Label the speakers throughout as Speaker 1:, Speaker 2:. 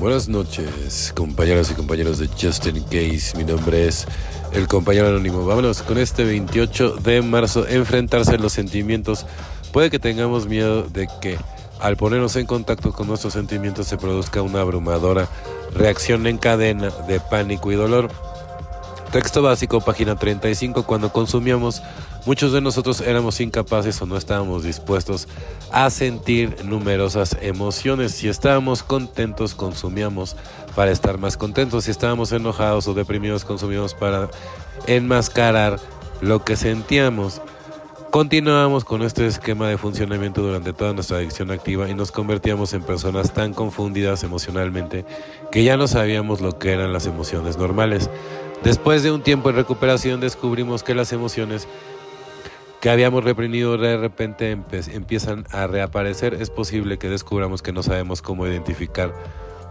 Speaker 1: Buenas noches, compañeros y compañeros de Justin Case. Mi nombre es el compañero anónimo. Vámonos con este 28 de marzo. Enfrentarse a los sentimientos. Puede que tengamos miedo de que al ponernos en contacto con nuestros sentimientos se produzca una abrumadora reacción en cadena de pánico y dolor. Texto básico, página 35. Cuando consumíamos, muchos de nosotros éramos incapaces o no estábamos dispuestos a sentir numerosas emociones. Si estábamos contentos, consumíamos para estar más contentos. Si estábamos enojados o deprimidos, consumíamos para enmascarar lo que sentíamos. Continuábamos con este esquema de funcionamiento durante toda nuestra adicción activa y nos convertíamos en personas tan confundidas emocionalmente que ya no sabíamos lo que eran las emociones normales. Después de un tiempo en recuperación descubrimos que las emociones que habíamos reprimido de repente empiezan a reaparecer. Es posible que descubramos que no sabemos cómo identificar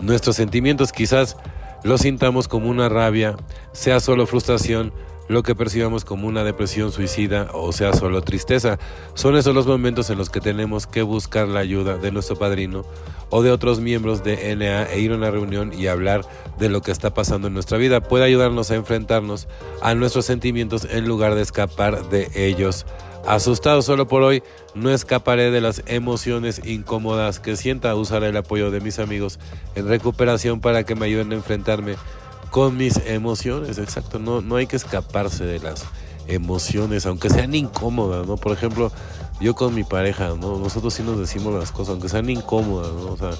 Speaker 1: nuestros sentimientos. Quizás los sintamos como una rabia, sea solo frustración, lo que percibamos como una depresión suicida o sea solo tristeza. Son esos los momentos en los que tenemos que buscar la ayuda de nuestro padrino o de otros miembros de NA e ir a una reunión y hablar de lo que está pasando en nuestra vida. Puede ayudarnos a enfrentarnos a nuestros sentimientos en lugar de escapar de ellos. Asustado solo por hoy, no escaparé de las emociones incómodas que sienta. usar el apoyo de mis amigos en recuperación para que me ayuden a enfrentarme con mis emociones, exacto, no, no hay que escaparse de las emociones, aunque sean incómodas, ¿no? Por ejemplo, yo con mi pareja, ¿no? Nosotros sí nos decimos las cosas, aunque sean incómodas, ¿no? O sea,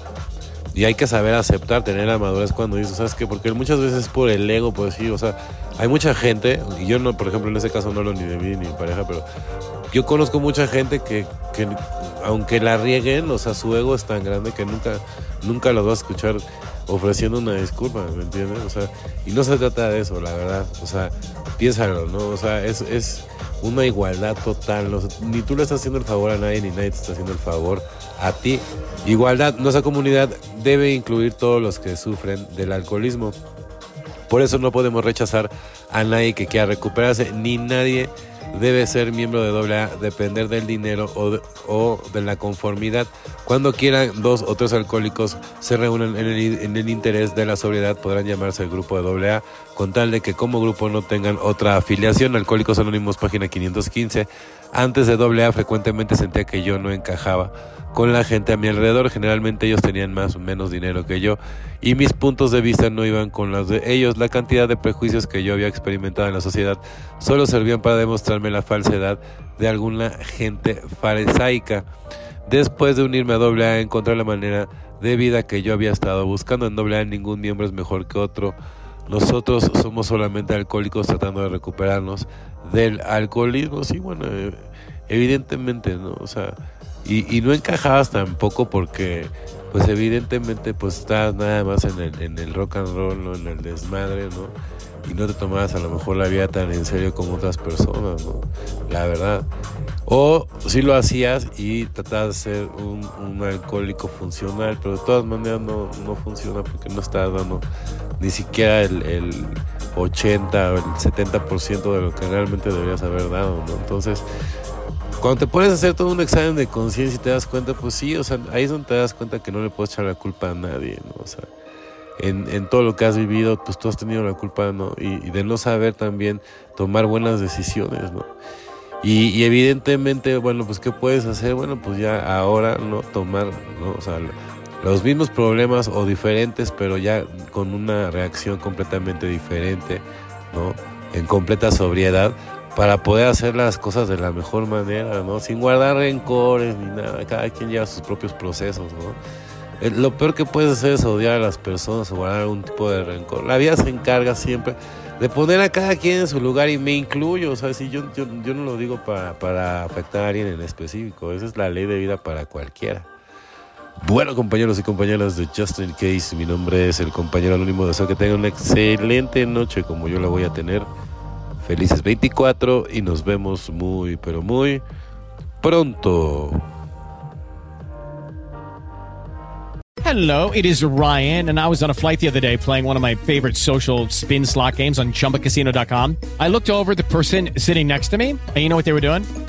Speaker 1: y hay que saber aceptar, tener la madurez cuando dices, ¿sabes qué? Porque muchas veces por el ego, pues sí, o sea, hay mucha gente, y yo no, por ejemplo, en ese caso no lo ni de mí ni de mi pareja, pero yo conozco mucha gente que, que aunque la rieguen, o sea, su ego es tan grande que nunca, nunca los va a escuchar ofreciendo una disculpa, ¿me entiendes? O sea, y no se trata de eso, la verdad. O sea, piénsalo, ¿no? O sea, es, es una igualdad total. ni tú le estás haciendo el favor a nadie, ni nadie te está haciendo el favor a ti. Igualdad, nuestra comunidad debe incluir todos los que sufren del alcoholismo. Por eso no podemos rechazar a nadie que quiera recuperarse, ni nadie debe ser miembro de AA, depender del dinero o de, la conformidad. Cuando quieran, dos o tres alcohólicos se reúnen en el, en el, interés de la sobriedad, podrán llamarse el grupo de AA, con tal de que como grupo no tengan otra afiliación. Alcohólicos Anónimos, página 515. Antes de AA frecuentemente sentía que yo no encajaba con la gente a mi alrededor. Generalmente ellos tenían más o menos dinero que yo y mis puntos de vista no iban con los de ellos. La cantidad de prejuicios que yo había experimentado en la sociedad solo servían para demostrarme la falsedad de alguna gente farisaica. Después de unirme a AA encontré la manera de vida que yo había estado buscando. En AA ningún miembro es mejor que otro. Nosotros somos solamente alcohólicos tratando de recuperarnos del alcoholismo. Sí, bueno, eh, evidentemente, ¿no? O sea, y, no encajabas tampoco porque pues evidentemente pues estabas nada más en el, en el rock and roll, ¿no? en el desmadre, ¿no? Y no te tomabas a lo mejor la vida tan en serio como otras personas, ¿no? La verdad. O si lo hacías y tratabas de ser un, un, alcohólico funcional, pero de todas maneras no, no funciona porque no estás dando ni siquiera el 80 o el 70% de lo que realmente deberías haber dado, ¿no? Entonces, cuando te a hacer todo un examen de conciencia y te das cuenta, pues sí, o sea, ahí es donde te das cuenta que no le puedes echar la culpa a nadie, ¿no? O sea, en, en todo lo que has vivido, pues tú has tenido la culpa, ¿no? Y, de no saber también tomar buenas decisiones, ¿no? Y, y, evidentemente, bueno, pues ¿qué puedes hacer? Bueno, pues ya ahora, ¿no? Tomar, ¿no? O sea, los mismos problemas o diferentes, pero ya con una reacción completamente diferente, ¿no? En completa sobriedad, para poder hacer las cosas de la mejor manera, ¿no? Sin guardar rencores ni nada. Cada quien lleva sus propios procesos, ¿no? Eh, lo peor que puedes hacer es odiar a las personas o guardar algún tipo de rencor. La vida se encarga siempre de poner a cada quien en su lugar y me incluyo, o sea, si yo, yo, yo no lo digo para, para afectar a alguien en específico, esa es la ley de vida para cualquiera. Bueno, compañeros y compañeras de Justin Case, mi nombre es el compañero anónimo. Deseo que tengan una excelente noche como yo la voy a tener. Felices 24 y nos vemos muy, pero muy pronto.
Speaker 2: Hello, it is Ryan, and I was on a flight the other day playing one of my favorite social spin slot games on chumbacasino.com. I looked over the person sitting next to me, and you know what they were doing?